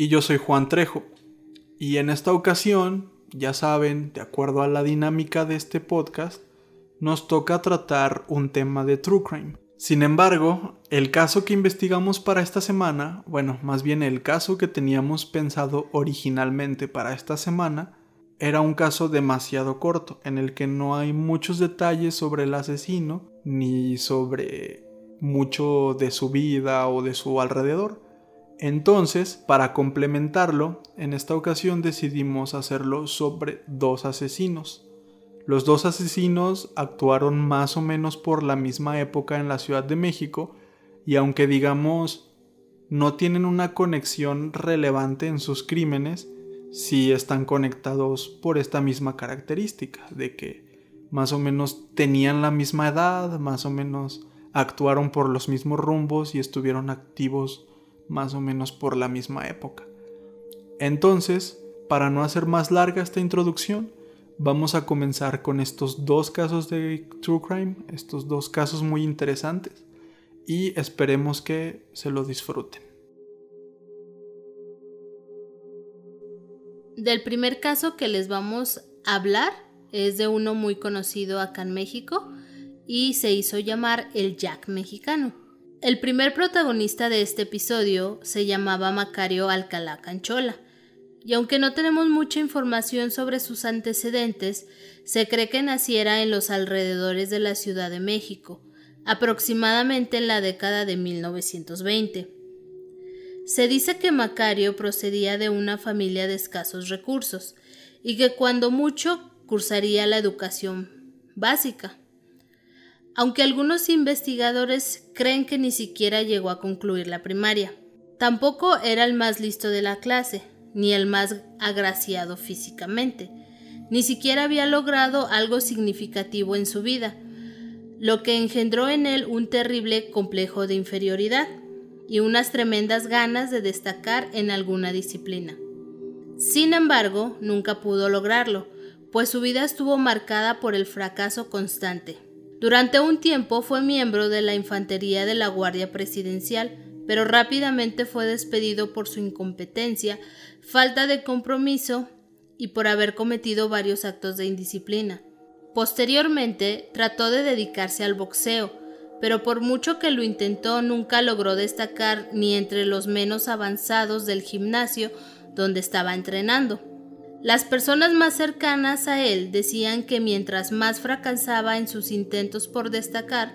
Y yo soy Juan Trejo. Y en esta ocasión, ya saben, de acuerdo a la dinámica de este podcast, nos toca tratar un tema de True Crime. Sin embargo, el caso que investigamos para esta semana, bueno, más bien el caso que teníamos pensado originalmente para esta semana, era un caso demasiado corto, en el que no hay muchos detalles sobre el asesino, ni sobre mucho de su vida o de su alrededor. Entonces, para complementarlo, en esta ocasión decidimos hacerlo sobre dos asesinos. Los dos asesinos actuaron más o menos por la misma época en la Ciudad de México y aunque digamos no tienen una conexión relevante en sus crímenes, sí están conectados por esta misma característica de que más o menos tenían la misma edad, más o menos actuaron por los mismos rumbos y estuvieron activos más o menos por la misma época. Entonces, para no hacer más larga esta introducción, vamos a comenzar con estos dos casos de True Crime, estos dos casos muy interesantes, y esperemos que se lo disfruten. Del primer caso que les vamos a hablar es de uno muy conocido acá en México, y se hizo llamar el Jack mexicano. El primer protagonista de este episodio se llamaba Macario Alcalá Canchola, y aunque no tenemos mucha información sobre sus antecedentes, se cree que naciera en los alrededores de la Ciudad de México, aproximadamente en la década de 1920. Se dice que Macario procedía de una familia de escasos recursos y que cuando mucho cursaría la educación básica aunque algunos investigadores creen que ni siquiera llegó a concluir la primaria. Tampoco era el más listo de la clase, ni el más agraciado físicamente, ni siquiera había logrado algo significativo en su vida, lo que engendró en él un terrible complejo de inferioridad y unas tremendas ganas de destacar en alguna disciplina. Sin embargo, nunca pudo lograrlo, pues su vida estuvo marcada por el fracaso constante. Durante un tiempo fue miembro de la infantería de la Guardia Presidencial, pero rápidamente fue despedido por su incompetencia, falta de compromiso y por haber cometido varios actos de indisciplina. Posteriormente trató de dedicarse al boxeo, pero por mucho que lo intentó nunca logró destacar ni entre los menos avanzados del gimnasio donde estaba entrenando. Las personas más cercanas a él decían que mientras más fracasaba en sus intentos por destacar,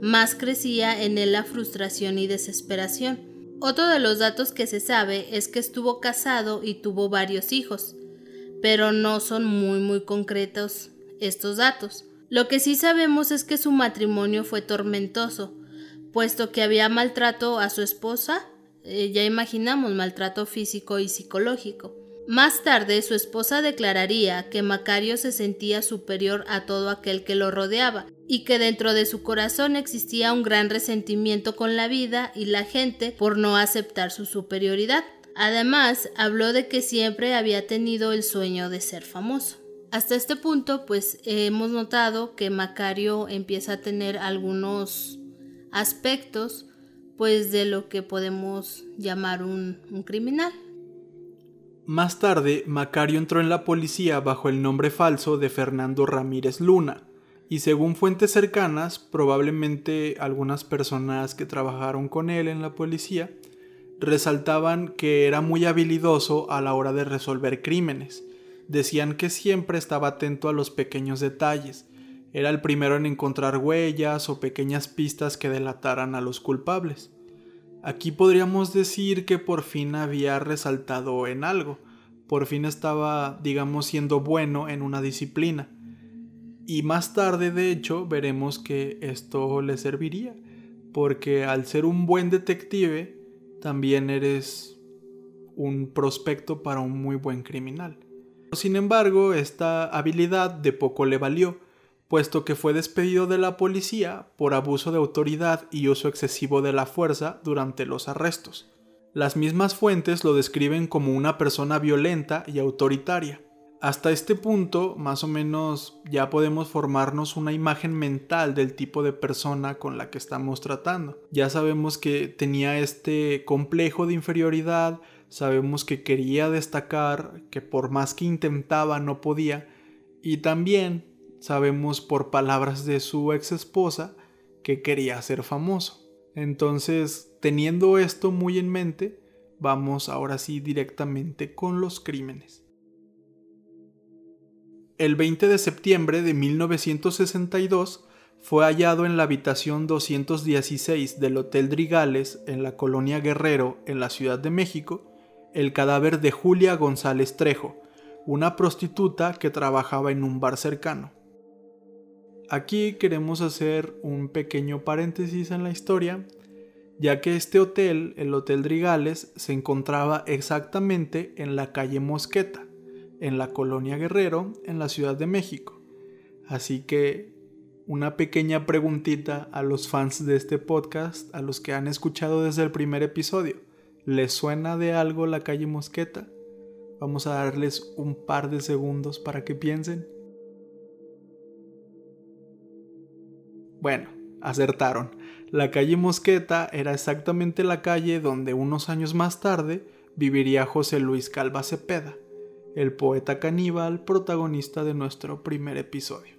más crecía en él la frustración y desesperación. Otro de los datos que se sabe es que estuvo casado y tuvo varios hijos, pero no son muy muy concretos estos datos. Lo que sí sabemos es que su matrimonio fue tormentoso, puesto que había maltrato a su esposa, eh, ya imaginamos maltrato físico y psicológico. Más tarde su esposa declararía que Macario se sentía superior a todo aquel que lo rodeaba y que dentro de su corazón existía un gran resentimiento con la vida y la gente por no aceptar su superioridad. Además, habló de que siempre había tenido el sueño de ser famoso. Hasta este punto, pues hemos notado que Macario empieza a tener algunos aspectos pues de lo que podemos llamar un, un criminal. Más tarde, Macario entró en la policía bajo el nombre falso de Fernando Ramírez Luna, y según fuentes cercanas, probablemente algunas personas que trabajaron con él en la policía, resaltaban que era muy habilidoso a la hora de resolver crímenes. Decían que siempre estaba atento a los pequeños detalles, era el primero en encontrar huellas o pequeñas pistas que delataran a los culpables. Aquí podríamos decir que por fin había resaltado en algo, por fin estaba, digamos, siendo bueno en una disciplina. Y más tarde, de hecho, veremos que esto le serviría, porque al ser un buen detective, también eres un prospecto para un muy buen criminal. Sin embargo, esta habilidad de poco le valió, puesto que fue despedido de la policía por abuso de autoridad y uso excesivo de la fuerza durante los arrestos. Las mismas fuentes lo describen como una persona violenta y autoritaria. Hasta este punto, más o menos, ya podemos formarnos una imagen mental del tipo de persona con la que estamos tratando. Ya sabemos que tenía este complejo de inferioridad, sabemos que quería destacar, que por más que intentaba no podía, y también sabemos por palabras de su ex esposa que quería ser famoso. Entonces, teniendo esto muy en mente, vamos ahora sí directamente con los crímenes. El 20 de septiembre de 1962 fue hallado en la habitación 216 del Hotel Drigales en la colonia Guerrero, en la Ciudad de México, el cadáver de Julia González Trejo, una prostituta que trabajaba en un bar cercano. Aquí queremos hacer un pequeño paréntesis en la historia, ya que este hotel, el Hotel Drigales, se encontraba exactamente en la calle Mosqueta, en la colonia Guerrero, en la Ciudad de México. Así que una pequeña preguntita a los fans de este podcast, a los que han escuchado desde el primer episodio. ¿Les suena de algo la calle Mosqueta? Vamos a darles un par de segundos para que piensen. Bueno, acertaron. La calle Mosqueta era exactamente la calle donde unos años más tarde viviría José Luis Calva Cepeda, el poeta caníbal protagonista de nuestro primer episodio.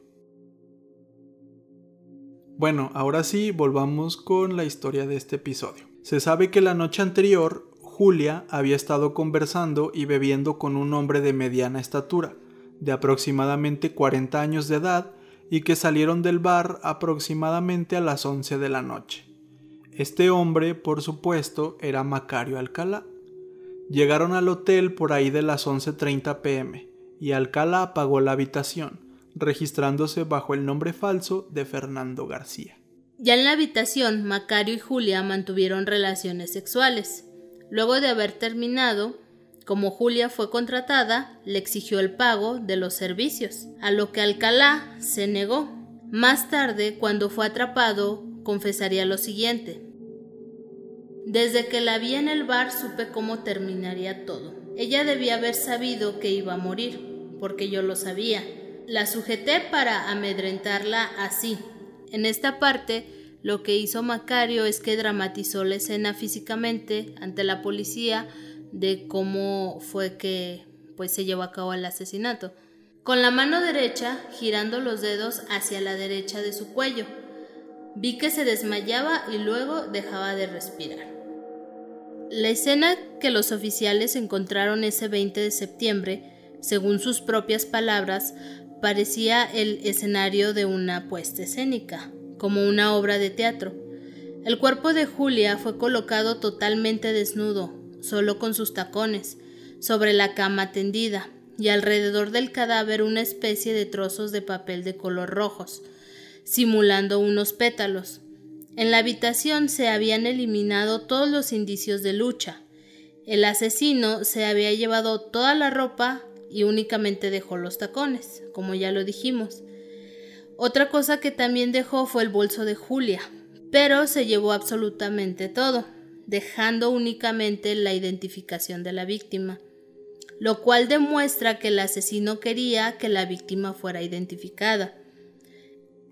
Bueno, ahora sí, volvamos con la historia de este episodio. Se sabe que la noche anterior, Julia había estado conversando y bebiendo con un hombre de mediana estatura, de aproximadamente 40 años de edad, y que salieron del bar aproximadamente a las 11 de la noche. Este hombre, por supuesto, era Macario Alcalá. Llegaron al hotel por ahí de las 11.30 pm y Alcalá pagó la habitación, registrándose bajo el nombre falso de Fernando García. Ya en la habitación, Macario y Julia mantuvieron relaciones sexuales. Luego de haber terminado, como Julia fue contratada, le exigió el pago de los servicios, a lo que Alcalá se negó. Más tarde, cuando fue atrapado, confesaría lo siguiente. Desde que la vi en el bar supe cómo terminaría todo. Ella debía haber sabido que iba a morir, porque yo lo sabía. La sujeté para amedrentarla así. En esta parte, lo que hizo Macario es que dramatizó la escena físicamente ante la policía de cómo fue que pues se llevó a cabo el asesinato. Con la mano derecha girando los dedos hacia la derecha de su cuello. Vi que se desmayaba y luego dejaba de respirar. La escena que los oficiales encontraron ese 20 de septiembre, según sus propias palabras, parecía el escenario de una puesta escénica, como una obra de teatro. El cuerpo de Julia fue colocado totalmente desnudo, solo con sus tacones, sobre la cama tendida, y alrededor del cadáver una especie de trozos de papel de color rojos, simulando unos pétalos. En la habitación se habían eliminado todos los indicios de lucha. El asesino se había llevado toda la ropa y únicamente dejó los tacones, como ya lo dijimos. Otra cosa que también dejó fue el bolso de Julia, pero se llevó absolutamente todo dejando únicamente la identificación de la víctima, lo cual demuestra que el asesino quería que la víctima fuera identificada.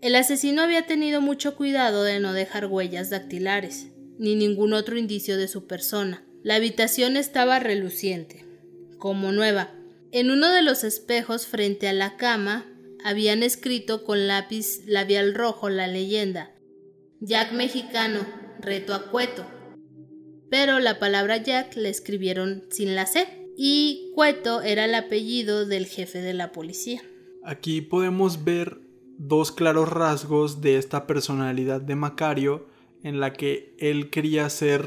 El asesino había tenido mucho cuidado de no dejar huellas dactilares, ni ningún otro indicio de su persona. La habitación estaba reluciente, como nueva. En uno de los espejos frente a la cama habían escrito con lápiz labial rojo la leyenda Jack mexicano, reto a Cueto, pero la palabra Jack la escribieron sin la C y Cueto era el apellido del jefe de la policía. Aquí podemos ver dos claros rasgos de esta personalidad de Macario en la que él quería ser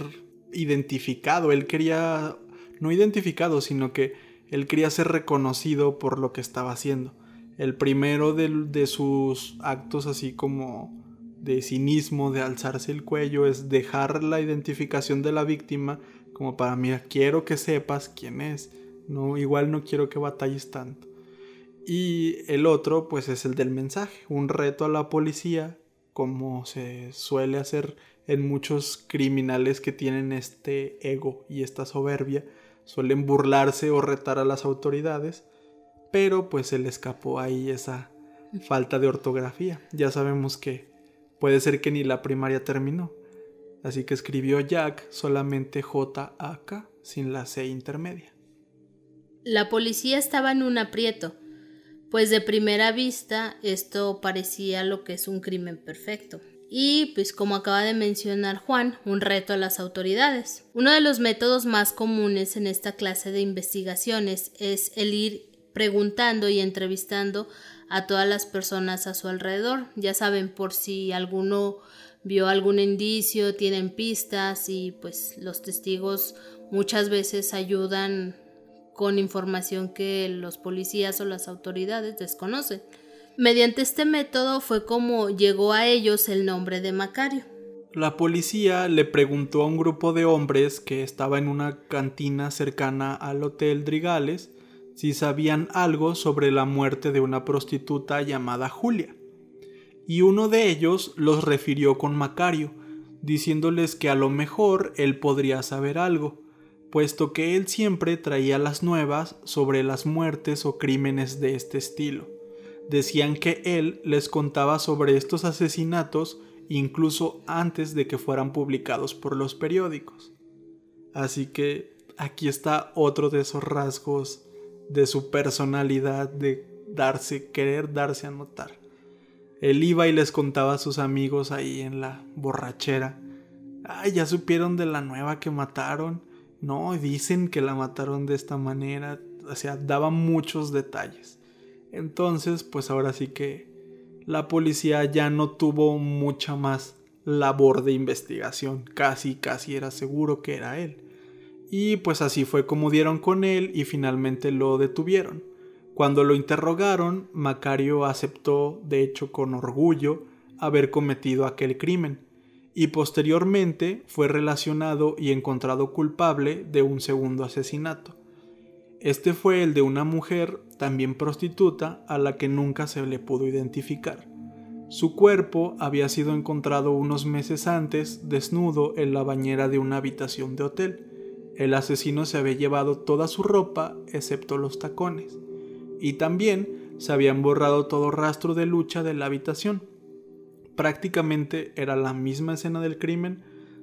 identificado, él quería, no identificado, sino que él quería ser reconocido por lo que estaba haciendo. El primero de, de sus actos así como de cinismo, de alzarse el cuello, es dejar la identificación de la víctima como para, mira, quiero que sepas quién es, no, igual no quiero que batalles tanto. Y el otro, pues es el del mensaje, un reto a la policía, como se suele hacer en muchos criminales que tienen este ego y esta soberbia, suelen burlarse o retar a las autoridades, pero pues se le escapó ahí esa falta de ortografía. Ya sabemos que puede ser que ni la primaria terminó. Así que escribió Jack solamente J-A-K sin la C intermedia. La policía estaba en un aprieto, pues de primera vista esto parecía lo que es un crimen perfecto. Y, pues como acaba de mencionar Juan, un reto a las autoridades. Uno de los métodos más comunes en esta clase de investigaciones es el ir preguntando y entrevistando a todas las personas a su alrededor. Ya saben, por si alguno vio algún indicio, tienen pistas y pues los testigos muchas veces ayudan con información que los policías o las autoridades desconocen. Mediante este método fue como llegó a ellos el nombre de Macario. La policía le preguntó a un grupo de hombres que estaba en una cantina cercana al Hotel Drigales si sabían algo sobre la muerte de una prostituta llamada Julia. Y uno de ellos los refirió con Macario, diciéndoles que a lo mejor él podría saber algo, puesto que él siempre traía las nuevas sobre las muertes o crímenes de este estilo. Decían que él les contaba sobre estos asesinatos incluso antes de que fueran publicados por los periódicos. Así que aquí está otro de esos rasgos de su personalidad de darse, querer darse a notar. Él iba y les contaba a sus amigos ahí en la borrachera. Ay, ya supieron de la nueva que mataron. No, dicen que la mataron de esta manera. O sea, daba muchos detalles. Entonces, pues ahora sí que la policía ya no tuvo mucha más labor de investigación. Casi, casi era seguro que era él. Y pues así fue como dieron con él y finalmente lo detuvieron. Cuando lo interrogaron, Macario aceptó, de hecho con orgullo, haber cometido aquel crimen, y posteriormente fue relacionado y encontrado culpable de un segundo asesinato. Este fue el de una mujer, también prostituta, a la que nunca se le pudo identificar. Su cuerpo había sido encontrado unos meses antes desnudo en la bañera de una habitación de hotel, el asesino se había llevado toda su ropa excepto los tacones, y también se habían borrado todo rastro de lucha de la habitación. Prácticamente era la misma escena del crimen,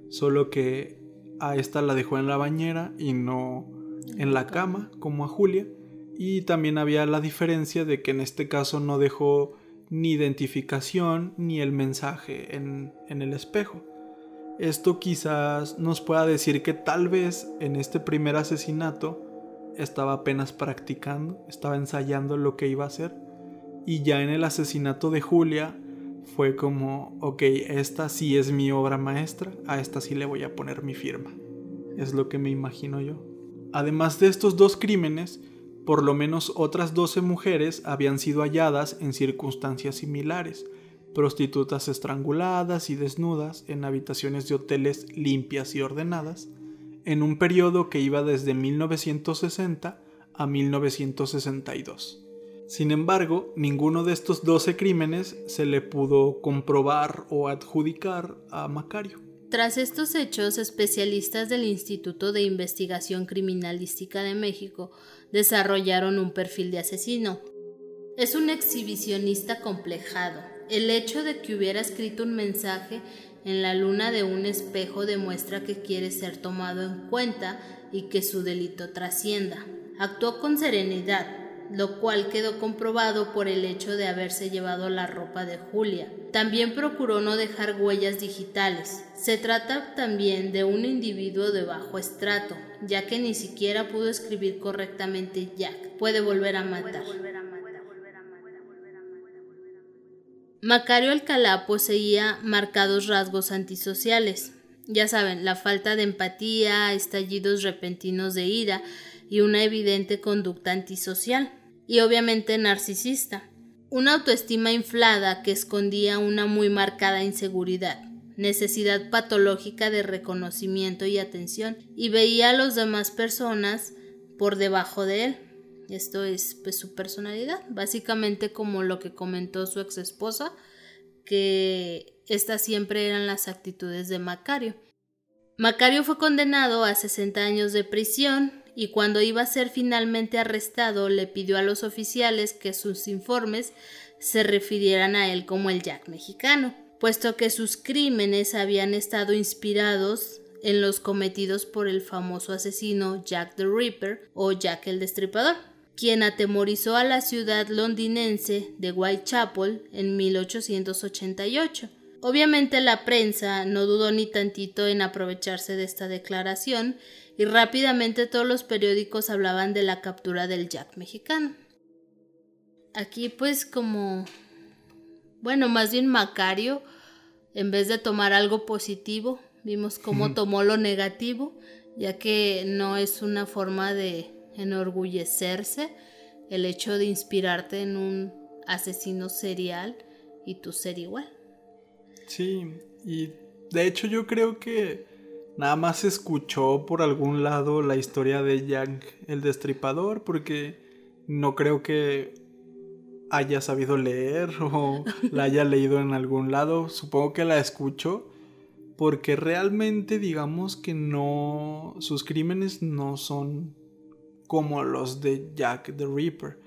solo que a esta la dejó en la bañera y no en la cama, como a Julia, y también había la diferencia de que en este caso no dejó ni identificación ni el mensaje en, en el espejo. Esto quizás nos pueda decir que tal vez en este primer asesinato estaba apenas practicando, estaba ensayando lo que iba a hacer. Y ya en el asesinato de Julia fue como, ok, esta sí es mi obra maestra, a esta sí le voy a poner mi firma. Es lo que me imagino yo. Además de estos dos crímenes, por lo menos otras 12 mujeres habían sido halladas en circunstancias similares, prostitutas estranguladas y desnudas en habitaciones de hoteles limpias y ordenadas, en un periodo que iba desde 1960 a 1962. Sin embargo, ninguno de estos 12 crímenes se le pudo comprobar o adjudicar a Macario. Tras estos hechos, especialistas del Instituto de Investigación Criminalística de México desarrollaron un perfil de asesino. Es un exhibicionista complejado, el hecho de que hubiera escrito un mensaje en la luna de un espejo demuestra que quiere ser tomado en cuenta y que su delito trascienda. Actuó con serenidad, lo cual quedó comprobado por el hecho de haberse llevado la ropa de Julia. También procuró no dejar huellas digitales. Se trata también de un individuo de bajo estrato, ya que ni siquiera pudo escribir correctamente Jack. Puede volver a matar. Macario Alcalá poseía marcados rasgos antisociales. Ya saben, la falta de empatía, estallidos repentinos de ira y una evidente conducta antisocial. Y obviamente narcisista. Una autoestima inflada que escondía una muy marcada inseguridad. necesidad patológica de reconocimiento y atención y veía a las demás personas por debajo de él. Esto es pues, su personalidad, básicamente como lo que comentó su ex esposa, que estas siempre eran las actitudes de Macario. Macario fue condenado a 60 años de prisión y cuando iba a ser finalmente arrestado le pidió a los oficiales que sus informes se refirieran a él como el Jack mexicano, puesto que sus crímenes habían estado inspirados en los cometidos por el famoso asesino Jack the Ripper o Jack el Destripador, quien atemorizó a la ciudad londinense de Whitechapel en 1888. Obviamente la prensa no dudó ni tantito en aprovecharse de esta declaración y rápidamente todos los periódicos hablaban de la captura del Jack mexicano. Aquí pues como, bueno, más bien Macario, en vez de tomar algo positivo, vimos cómo tomó lo negativo, ya que no es una forma de enorgullecerse el hecho de inspirarte en un asesino serial y tú ser igual. Sí, y de hecho yo creo que nada más escuchó por algún lado la historia de Jack el Destripador, porque no creo que haya sabido leer o la haya leído en algún lado. Supongo que la escuchó porque realmente digamos que no, sus crímenes no son como los de Jack the Ripper.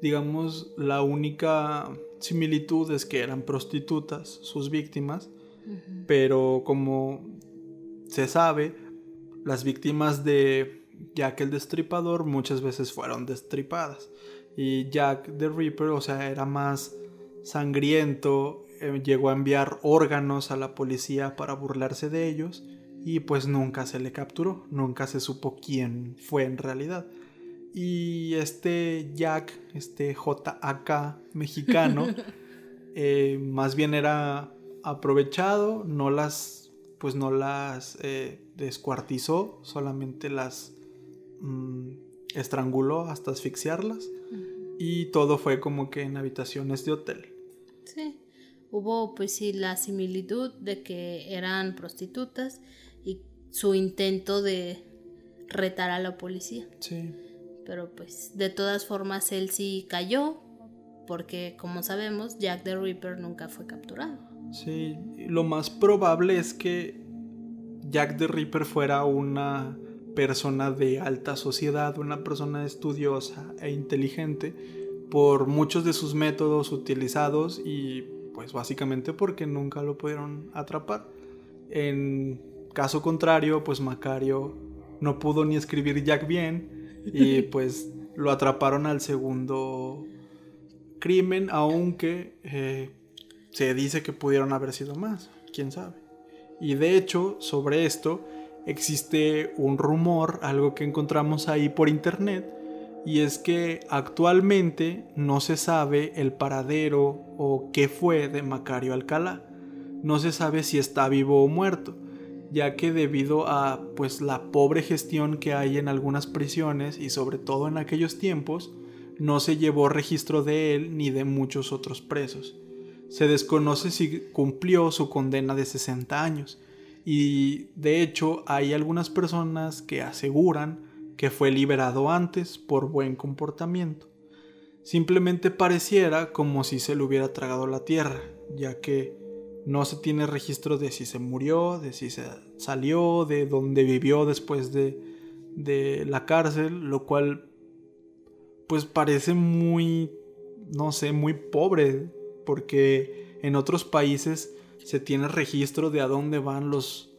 Digamos, la única similitud es que eran prostitutas sus víctimas, pero como se sabe, las víctimas de Jack el Destripador muchas veces fueron destripadas. Y Jack the Ripper, o sea, era más sangriento, eh, llegó a enviar órganos a la policía para burlarse de ellos y pues nunca se le capturó, nunca se supo quién fue en realidad. Y este Jack, este JAK mexicano, eh, más bien era aprovechado, no las, pues no las eh, descuartizó, solamente las mm, estranguló hasta asfixiarlas. Y todo fue como que en habitaciones de hotel. Sí, hubo pues sí la similitud de que eran prostitutas y su intento de retar a la policía. Sí. Pero pues de todas formas él sí cayó porque como sabemos Jack the Ripper nunca fue capturado. Sí, lo más probable es que Jack the Ripper fuera una persona de alta sociedad, una persona estudiosa e inteligente por muchos de sus métodos utilizados y pues básicamente porque nunca lo pudieron atrapar. En caso contrario, pues Macario no pudo ni escribir Jack bien y pues lo atraparon al segundo crimen, aunque eh, se dice que pudieron haber sido más, quién sabe. Y de hecho, sobre esto existe un rumor, algo que encontramos ahí por internet, y es que actualmente no se sabe el paradero o qué fue de Macario Alcalá. No se sabe si está vivo o muerto ya que debido a pues la pobre gestión que hay en algunas prisiones y sobre todo en aquellos tiempos, no se llevó registro de él ni de muchos otros presos. Se desconoce si cumplió su condena de 60 años y de hecho hay algunas personas que aseguran que fue liberado antes por buen comportamiento. Simplemente pareciera como si se le hubiera tragado la tierra, ya que no se tiene registro de si se murió, de si se salió, de dónde vivió después de, de la cárcel, lo cual pues parece muy, no sé, muy pobre, porque en otros países se tiene registro de a dónde van los,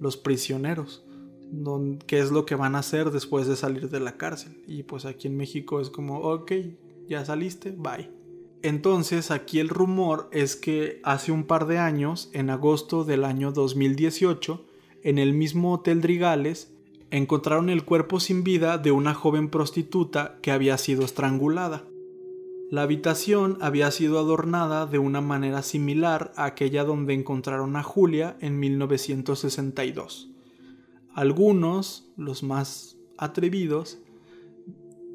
los prisioneros, qué es lo que van a hacer después de salir de la cárcel. Y pues aquí en México es como, ok, ya saliste, bye. Entonces aquí el rumor es que hace un par de años, en agosto del año 2018, en el mismo Hotel Drigales, encontraron el cuerpo sin vida de una joven prostituta que había sido estrangulada. La habitación había sido adornada de una manera similar a aquella donde encontraron a Julia en 1962. Algunos, los más atrevidos,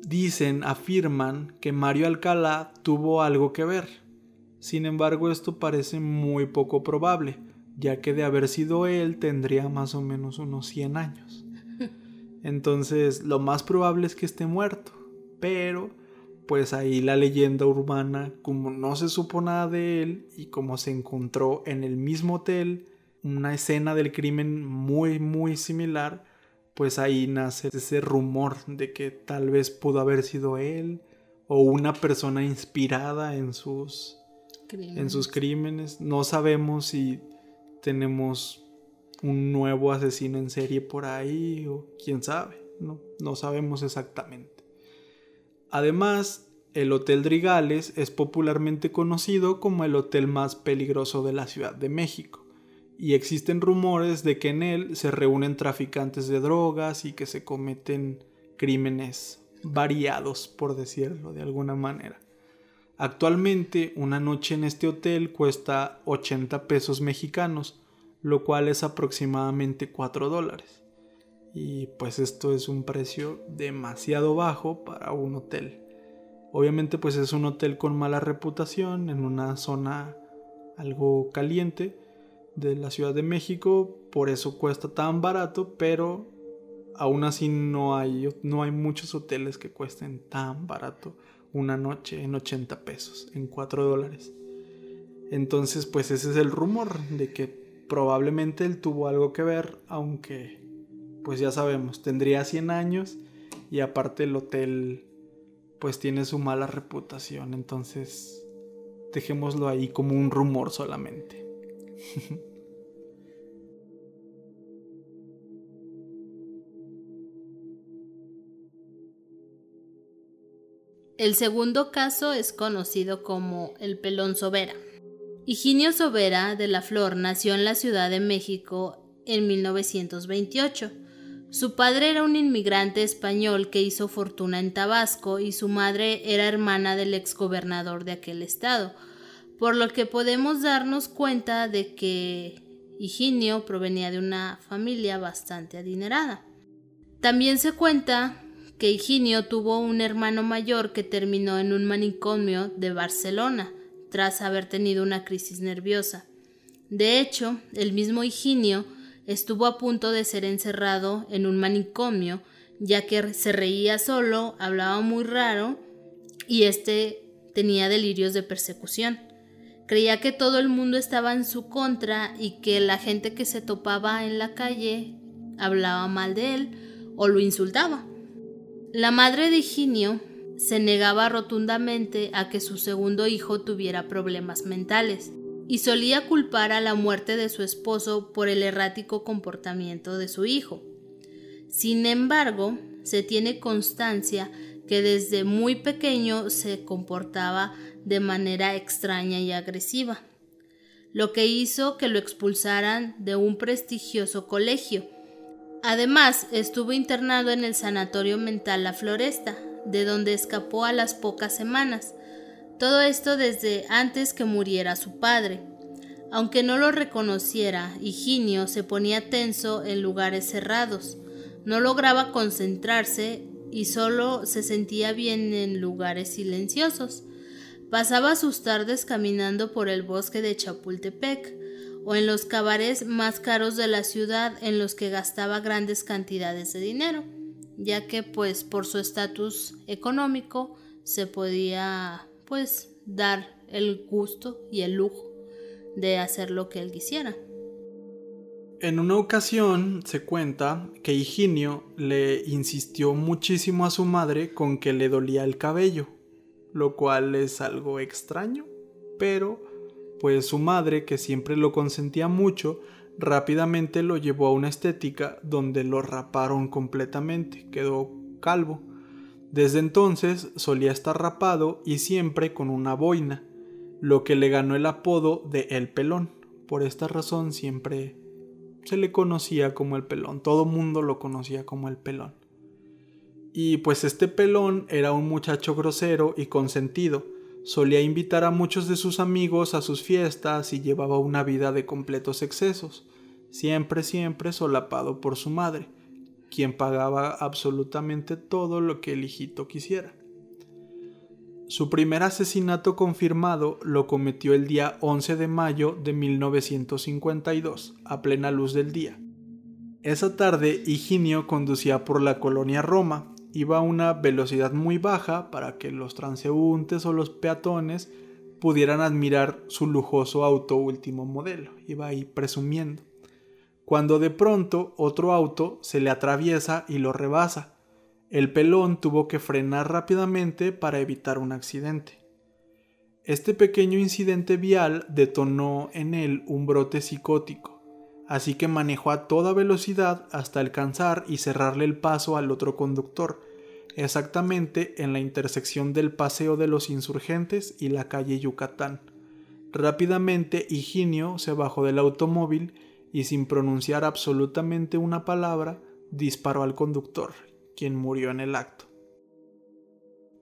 dicen, afirman que Mario Alcalá tuvo algo que ver. Sin embargo, esto parece muy poco probable, ya que de haber sido él tendría más o menos unos 100 años. Entonces, lo más probable es que esté muerto, pero pues ahí la leyenda urbana, como no se supo nada de él y como se encontró en el mismo hotel una escena del crimen muy muy similar, pues ahí nace ese rumor de que tal vez pudo haber sido él o una persona inspirada en sus crímenes. en sus crímenes. No sabemos si tenemos un nuevo asesino en serie por ahí o quién sabe, no, no sabemos exactamente. Además, el Hotel Drigales es popularmente conocido como el hotel más peligroso de la Ciudad de México, y existen rumores de que en él se reúnen traficantes de drogas y que se cometen crímenes variados, por decirlo de alguna manera. Actualmente, una noche en este hotel cuesta 80 pesos mexicanos, lo cual es aproximadamente 4 dólares. Y pues esto es un precio demasiado bajo para un hotel. Obviamente pues es un hotel con mala reputación en una zona algo caliente de la Ciudad de México, por eso cuesta tan barato, pero aún así no hay, no hay muchos hoteles que cuesten tan barato una noche en 80 pesos, en 4 dólares. Entonces pues ese es el rumor de que probablemente él tuvo algo que ver, aunque pues ya sabemos, tendría 100 años y aparte el hotel pues tiene su mala reputación, entonces dejémoslo ahí como un rumor solamente. El segundo caso es conocido como el pelón Sobera. Higinio Sobera de la Flor nació en la Ciudad de México en 1928 su padre era un inmigrante español que hizo fortuna en Tabasco y su madre era hermana del exgobernador de aquel estado, por lo que podemos darnos cuenta de que Higinio provenía de una familia bastante adinerada. También se cuenta que Higinio tuvo un hermano mayor que terminó en un manicomio de Barcelona tras haber tenido una crisis nerviosa. De hecho, el mismo Higinio estuvo a punto de ser encerrado en un manicomio, ya que se reía solo, hablaba muy raro y este tenía delirios de persecución. Creía que todo el mundo estaba en su contra y que la gente que se topaba en la calle hablaba mal de él o lo insultaba. La madre de Higinio se negaba rotundamente a que su segundo hijo tuviera problemas mentales y solía culpar a la muerte de su esposo por el errático comportamiento de su hijo. Sin embargo, se tiene constancia que desde muy pequeño se comportaba de manera extraña y agresiva, lo que hizo que lo expulsaran de un prestigioso colegio. Además, estuvo internado en el Sanatorio Mental La Floresta, de donde escapó a las pocas semanas, todo esto desde antes que muriera su padre. Aunque no lo reconociera, Higinio se ponía tenso en lugares cerrados, no lograba concentrarse y solo se sentía bien en lugares silenciosos. Pasaba sus tardes caminando por el bosque de Chapultepec o en los cabarets más caros de la ciudad en los que gastaba grandes cantidades de dinero, ya que pues por su estatus económico se podía pues dar el gusto y el lujo de hacer lo que él quisiera. En una ocasión se cuenta que Higinio le insistió muchísimo a su madre con que le dolía el cabello, lo cual es algo extraño, pero pues su madre, que siempre lo consentía mucho, rápidamente lo llevó a una estética donde lo raparon completamente, quedó calvo. Desde entonces solía estar rapado y siempre con una boina, lo que le ganó el apodo de El Pelón. Por esta razón siempre se le conocía como el pelón, todo mundo lo conocía como el pelón. Y pues este pelón era un muchacho grosero y consentido, solía invitar a muchos de sus amigos a sus fiestas y llevaba una vida de completos excesos, siempre, siempre solapado por su madre quien pagaba absolutamente todo lo que el hijito quisiera. Su primer asesinato confirmado lo cometió el día 11 de mayo de 1952, a plena luz del día. Esa tarde, Higinio conducía por la colonia Roma. Iba a una velocidad muy baja para que los transeúntes o los peatones pudieran admirar su lujoso auto último modelo. Iba ahí presumiendo. Cuando de pronto otro auto se le atraviesa y lo rebasa. El pelón tuvo que frenar rápidamente para evitar un accidente. Este pequeño incidente vial detonó en él un brote psicótico, así que manejó a toda velocidad hasta alcanzar y cerrarle el paso al otro conductor, exactamente en la intersección del Paseo de los Insurgentes y la calle Yucatán. Rápidamente Higinio se bajó del automóvil y sin pronunciar absolutamente una palabra disparó al conductor quien murió en el acto.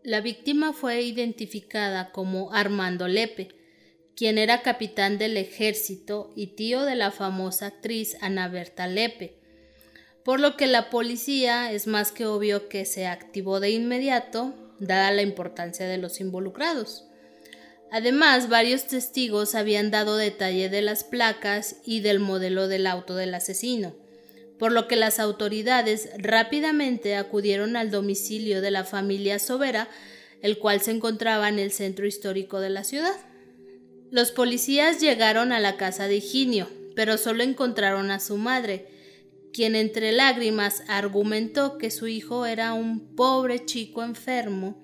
La víctima fue identificada como Armando Lepe, quien era capitán del ejército y tío de la famosa actriz Ana Berta Lepe, por lo que la policía es más que obvio que se activó de inmediato, dada la importancia de los involucrados. Además, varios testigos habían dado detalle de las placas y del modelo del auto del asesino por lo que las autoridades rápidamente acudieron al domicilio de la familia Sobera, el cual se encontraba en el centro histórico de la ciudad. Los policías llegaron a la casa de Higinio, pero solo encontraron a su madre, quien entre lágrimas argumentó que su hijo era un pobre chico enfermo,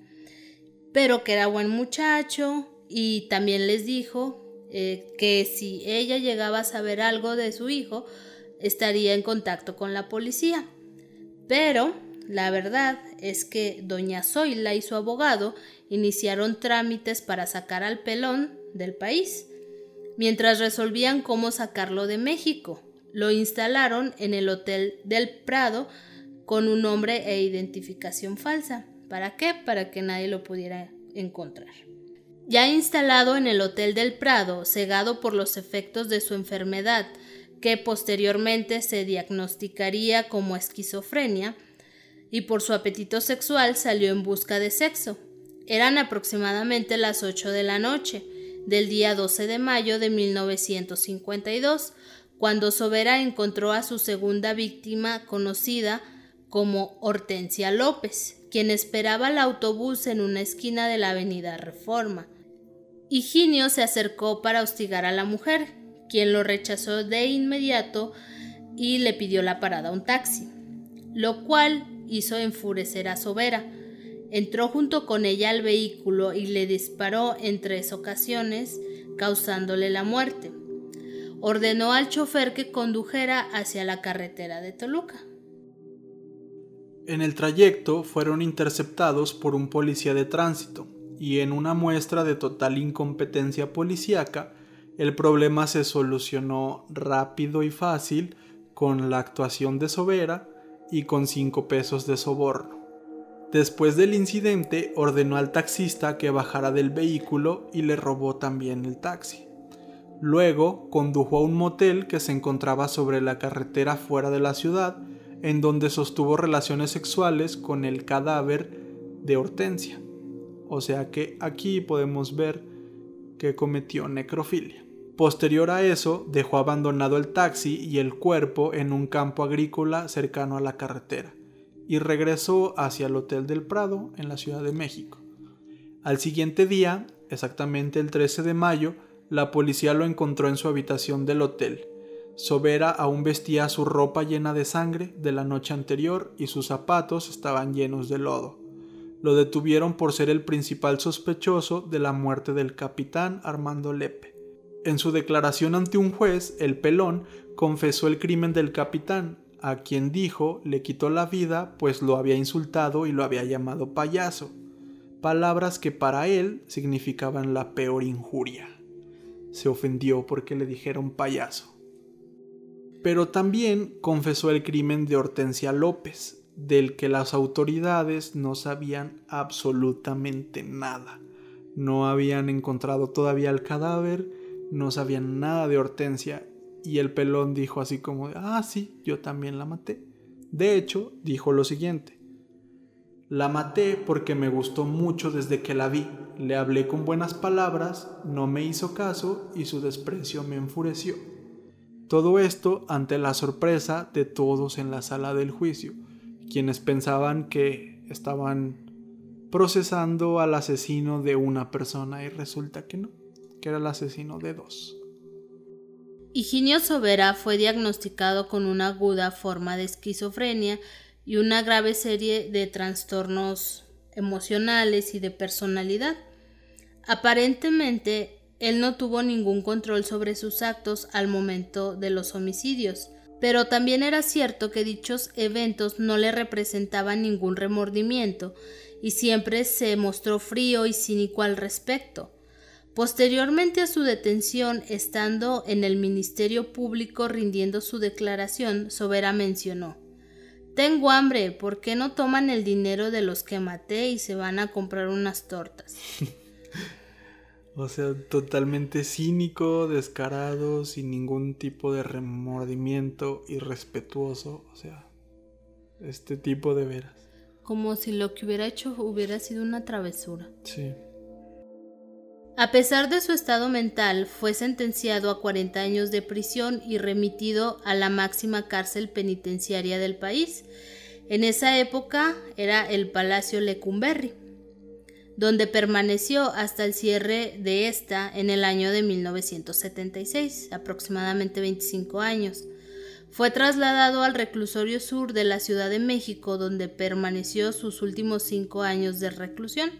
pero que era buen muchacho, y también les dijo eh, que si ella llegaba a saber algo de su hijo, estaría en contacto con la policía. Pero la verdad es que doña Zoila y su abogado iniciaron trámites para sacar al pelón del país, mientras resolvían cómo sacarlo de México. Lo instalaron en el Hotel del Prado con un nombre e identificación falsa. ¿Para qué? Para que nadie lo pudiera encontrar. Ya instalado en el Hotel del Prado, cegado por los efectos de su enfermedad, que posteriormente se diagnosticaría como esquizofrenia, y por su apetito sexual salió en busca de sexo. Eran aproximadamente las 8 de la noche del día 12 de mayo de 1952, cuando Sobera encontró a su segunda víctima conocida como Hortensia López, quien esperaba el autobús en una esquina de la avenida Reforma. Higinio se acercó para hostigar a la mujer, quien lo rechazó de inmediato y le pidió la parada a un taxi, lo cual hizo enfurecer a Sobera. Entró junto con ella al vehículo y le disparó en tres ocasiones, causándole la muerte. Ordenó al chofer que condujera hacia la carretera de Toluca. En el trayecto fueron interceptados por un policía de tránsito y en una muestra de total incompetencia policíaca el problema se solucionó rápido y fácil con la actuación de Sobera y con 5 pesos de soborno. Después del incidente ordenó al taxista que bajara del vehículo y le robó también el taxi. Luego condujo a un motel que se encontraba sobre la carretera fuera de la ciudad, en donde sostuvo relaciones sexuales con el cadáver de Hortensia. O sea que aquí podemos ver que cometió necrofilia. Posterior a eso, dejó abandonado el taxi y el cuerpo en un campo agrícola cercano a la carretera, y regresó hacia el Hotel del Prado en la Ciudad de México. Al siguiente día, exactamente el 13 de mayo, la policía lo encontró en su habitación del hotel. Sobera aún vestía su ropa llena de sangre de la noche anterior y sus zapatos estaban llenos de lodo lo detuvieron por ser el principal sospechoso de la muerte del capitán Armando Lepe. En su declaración ante un juez, el pelón confesó el crimen del capitán, a quien dijo le quitó la vida pues lo había insultado y lo había llamado payaso, palabras que para él significaban la peor injuria. Se ofendió porque le dijeron payaso. Pero también confesó el crimen de Hortensia López, del que las autoridades no sabían absolutamente nada. No habían encontrado todavía el cadáver, no sabían nada de Hortensia y el pelón dijo así como, ah, sí, yo también la maté. De hecho, dijo lo siguiente, La maté porque me gustó mucho desde que la vi. Le hablé con buenas palabras, no me hizo caso y su desprecio me enfureció. Todo esto ante la sorpresa de todos en la sala del juicio, quienes pensaban que estaban procesando al asesino de una persona y resulta que no, que era el asesino de dos. Higinio Sobera fue diagnosticado con una aguda forma de esquizofrenia y una grave serie de trastornos emocionales y de personalidad. Aparentemente, él no tuvo ningún control sobre sus actos al momento de los homicidios, pero también era cierto que dichos eventos no le representaban ningún remordimiento y siempre se mostró frío y cínico al respecto. Posteriormente a su detención, estando en el Ministerio Público rindiendo su declaración, Sobera mencionó tengo hambre, ¿por qué no toman el dinero de los que maté y se van a comprar unas tortas? o sea, totalmente cínico, descarado, sin ningún tipo de remordimiento, irrespetuoso, o sea, este tipo de veras. Como si lo que hubiera hecho hubiera sido una travesura. Sí. A pesar de su estado mental, fue sentenciado a 40 años de prisión y remitido a la máxima cárcel penitenciaria del país. En esa época era el Palacio Lecumberri, donde permaneció hasta el cierre de esta en el año de 1976, aproximadamente 25 años. Fue trasladado al reclusorio sur de la Ciudad de México, donde permaneció sus últimos cinco años de reclusión.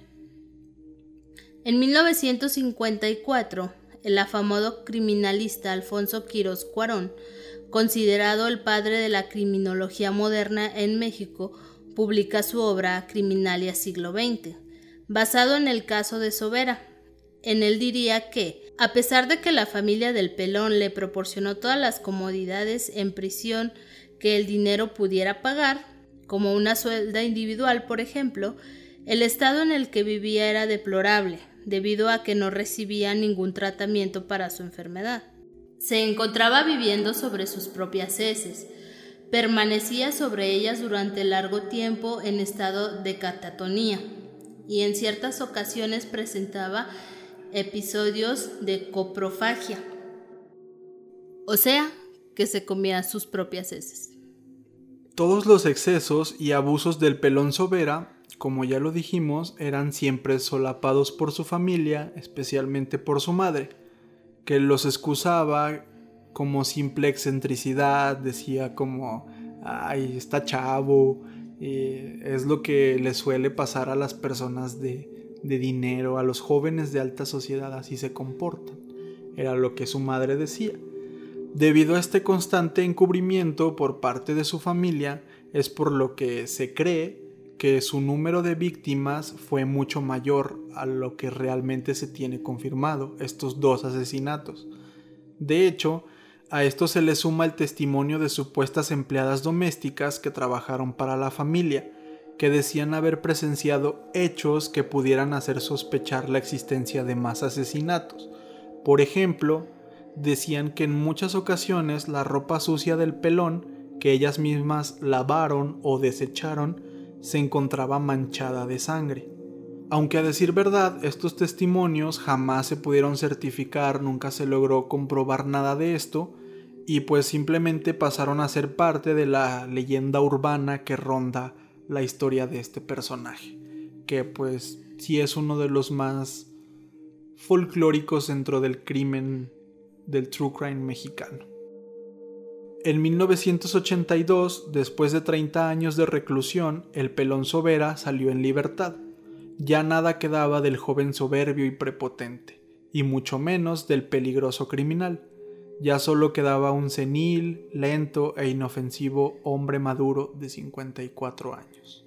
En 1954, el afamado criminalista Alfonso Quirós Cuarón, considerado el padre de la criminología moderna en México, publica su obra Criminalia siglo XX, basado en el caso de Sobera. En él diría que, a pesar de que la familia del pelón le proporcionó todas las comodidades en prisión que el dinero pudiera pagar, como una suelda individual, por ejemplo, el estado en el que vivía era deplorable, debido a que no recibía ningún tratamiento para su enfermedad. Se encontraba viviendo sobre sus propias heces, permanecía sobre ellas durante largo tiempo en estado de catatonía y en ciertas ocasiones presentaba episodios de coprofagia, o sea, que se comía sus propias heces. Todos los excesos y abusos del pelón sobera como ya lo dijimos, eran siempre solapados por su familia, especialmente por su madre, que los excusaba como simple excentricidad, decía como, ay, está chavo, es lo que le suele pasar a las personas de, de dinero, a los jóvenes de alta sociedad, así se comportan. Era lo que su madre decía. Debido a este constante encubrimiento por parte de su familia, es por lo que se cree que su número de víctimas fue mucho mayor a lo que realmente se tiene confirmado, estos dos asesinatos. De hecho, a esto se le suma el testimonio de supuestas empleadas domésticas que trabajaron para la familia, que decían haber presenciado hechos que pudieran hacer sospechar la existencia de más asesinatos. Por ejemplo, decían que en muchas ocasiones la ropa sucia del pelón, que ellas mismas lavaron o desecharon, se encontraba manchada de sangre. Aunque a decir verdad, estos testimonios jamás se pudieron certificar, nunca se logró comprobar nada de esto, y pues simplemente pasaron a ser parte de la leyenda urbana que ronda la historia de este personaje, que pues sí es uno de los más folclóricos dentro del crimen del true crime mexicano. En 1982, después de 30 años de reclusión, el pelón Sobera salió en libertad. Ya nada quedaba del joven soberbio y prepotente, y mucho menos del peligroso criminal. Ya solo quedaba un senil, lento e inofensivo hombre maduro de 54 años.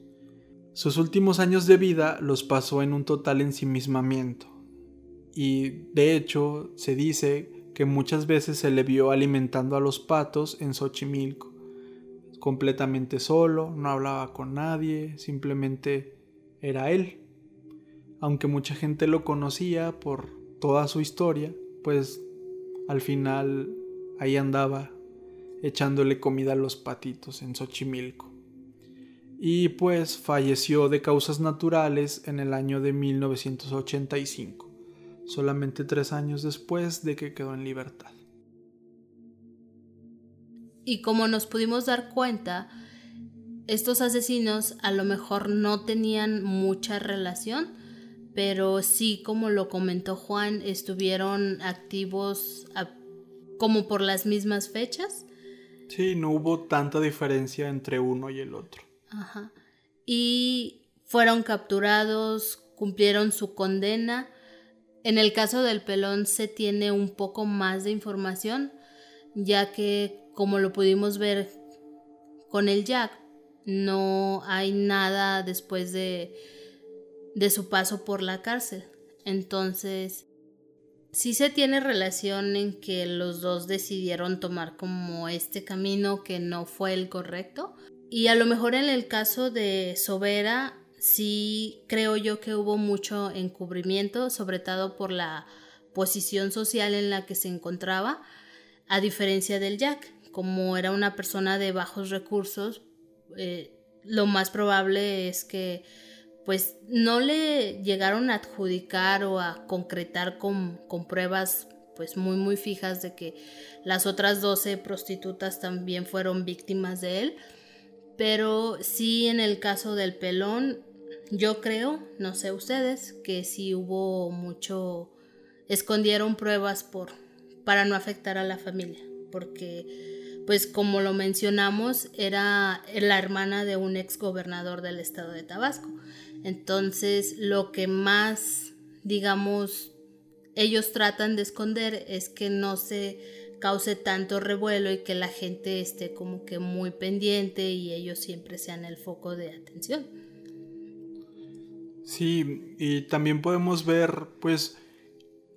Sus últimos años de vida los pasó en un total ensimismamiento, y de hecho se dice que muchas veces se le vio alimentando a los patos en Xochimilco, completamente solo, no hablaba con nadie, simplemente era él. Aunque mucha gente lo conocía por toda su historia, pues al final ahí andaba echándole comida a los patitos en Xochimilco. y pues falleció de causas naturales en el año de 1985, solamente tres años después de que quedó en libertad. Y como nos pudimos dar cuenta, estos asesinos a lo mejor no tenían mucha relación, pero sí, como lo comentó Juan, estuvieron activos como por las mismas fechas. Sí, no hubo tanta diferencia entre uno y el otro. Ajá. Y fueron capturados, cumplieron su condena. En el caso del pelón se tiene un poco más de información, ya que como lo pudimos ver con el Jack, no hay nada después de, de su paso por la cárcel. Entonces, sí se tiene relación en que los dos decidieron tomar como este camino que no fue el correcto, y a lo mejor en el caso de Sobera, sí creo yo que hubo mucho encubrimiento, sobre todo por la posición social en la que se encontraba, a diferencia del Jack, como era una persona de bajos recursos, eh, lo más probable es que pues no le llegaron a adjudicar o a concretar con, con pruebas pues muy muy fijas de que las otras 12 prostitutas también fueron víctimas de él. Pero sí en el caso del pelón, yo creo, no sé ustedes, que sí hubo mucho, escondieron pruebas por, para no afectar a la familia, porque pues como lo mencionamos, era la hermana de un ex gobernador del estado de Tabasco. Entonces, lo que más, digamos, ellos tratan de esconder es que no se cause tanto revuelo y que la gente esté como que muy pendiente y ellos siempre sean el foco de atención. Sí, y también podemos ver, pues,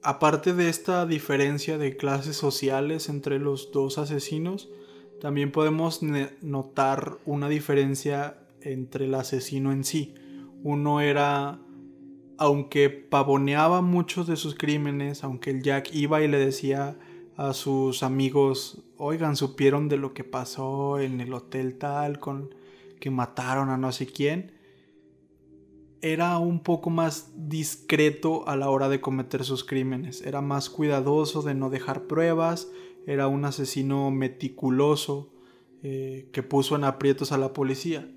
aparte de esta diferencia de clases sociales entre los dos asesinos, también podemos notar una diferencia entre el asesino en sí. Uno era, aunque pavoneaba muchos de sus crímenes, aunque el Jack iba y le decía a sus amigos, oigan, supieron de lo que pasó en el hotel tal, con que mataron a no sé quién, era un poco más discreto a la hora de cometer sus crímenes, era más cuidadoso de no dejar pruebas, era un asesino meticuloso eh, que puso en aprietos a la policía.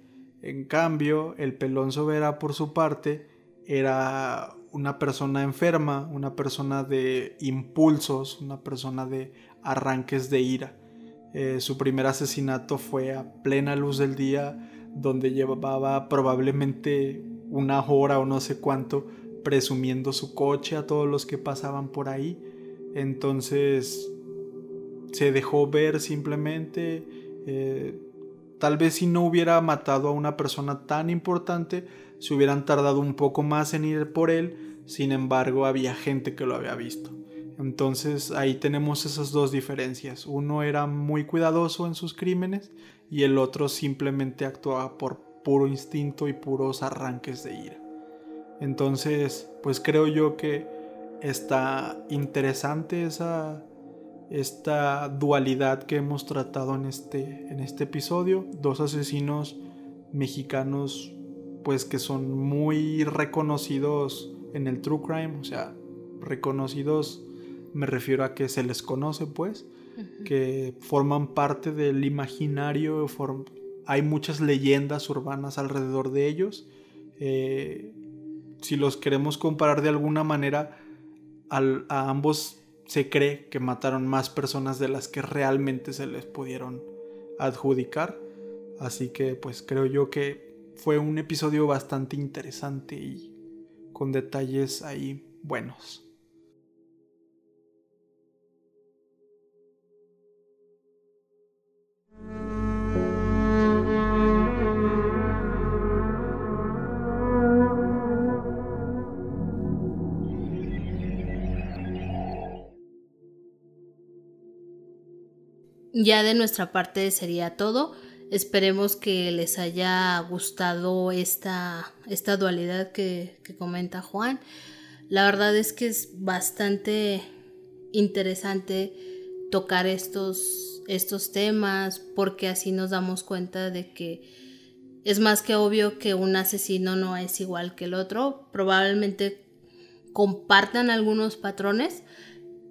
En cambio, el pelón Sobera, por su parte, era una persona enferma, una persona de impulsos, una persona de arranques de ira. Eh, su primer asesinato fue a plena luz del día, donde llevaba probablemente una hora o no sé cuánto presumiendo su coche a todos los que pasaban por ahí. Entonces se dejó ver simplemente. Eh, tal vez si no hubiera matado a una persona tan importante, se hubieran tardado un poco más en ir por él, sin embargo había gente que lo había visto. Entonces ahí tenemos esas dos diferencias. Uno era muy cuidadoso en sus crímenes y el otro simplemente actuaba por puro instinto y puros arranques de ira. Entonces, pues creo yo que está interesante esa esta dualidad que hemos tratado en este en este episodio, dos asesinos mexicanos pues que son muy reconocidos en el true crime, o sea, reconocidos me refiero a que se les conoce pues, que forman parte del imaginario, hay muchas leyendas urbanas alrededor de ellos. Eh, si los queremos comparar de alguna manera, a ambos se cree que mataron más personas de las que realmente se les pudieron adjudicar. Así que pues creo yo que fue un episodio bastante interesante y con detalles ahí buenos. Ya de nuestra parte sería todo. Esperemos que les haya gustado esta, esta dualidad que, comenta Juan. La verdad es que es bastante interesante tocar estos, estos temas porque así nos damos cuenta de que es más que obvio que un asesino no es igual que el otro. Probablemente compartan algunos patrones,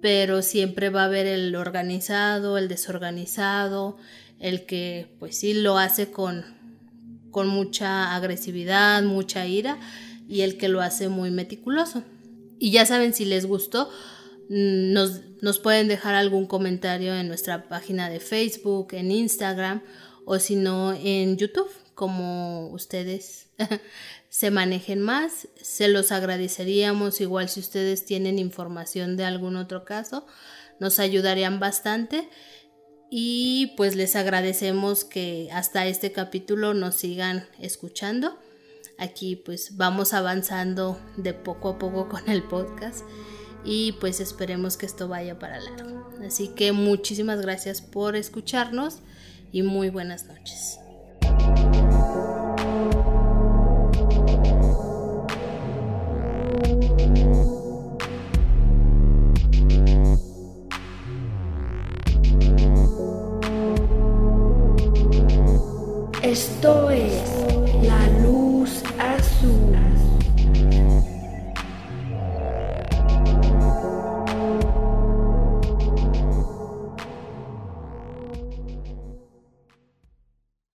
pero siempre va a haber el organizado, el desorganizado, el que pues sí lo hace con, con mucha agresividad, mucha ira y el que lo hace muy meticuloso. Y ya saben si les gustó, mm, nos, nos pueden dejar algún comentario en nuestra página de Facebook, en Instagram o si no en YouTube, como ustedes se manejen más. Se los agradeceríamos igual si ustedes tienen información de algún otro caso, nos ayudarían bastante. Y pues les agradecemos que hasta este capítulo nos sigan escuchando. Aquí pues vamos avanzando de poco a poco con el podcast y pues esperemos que esto vaya para largo. Así que muchísimas gracias por escucharnos y muy buenas noches. Esto es.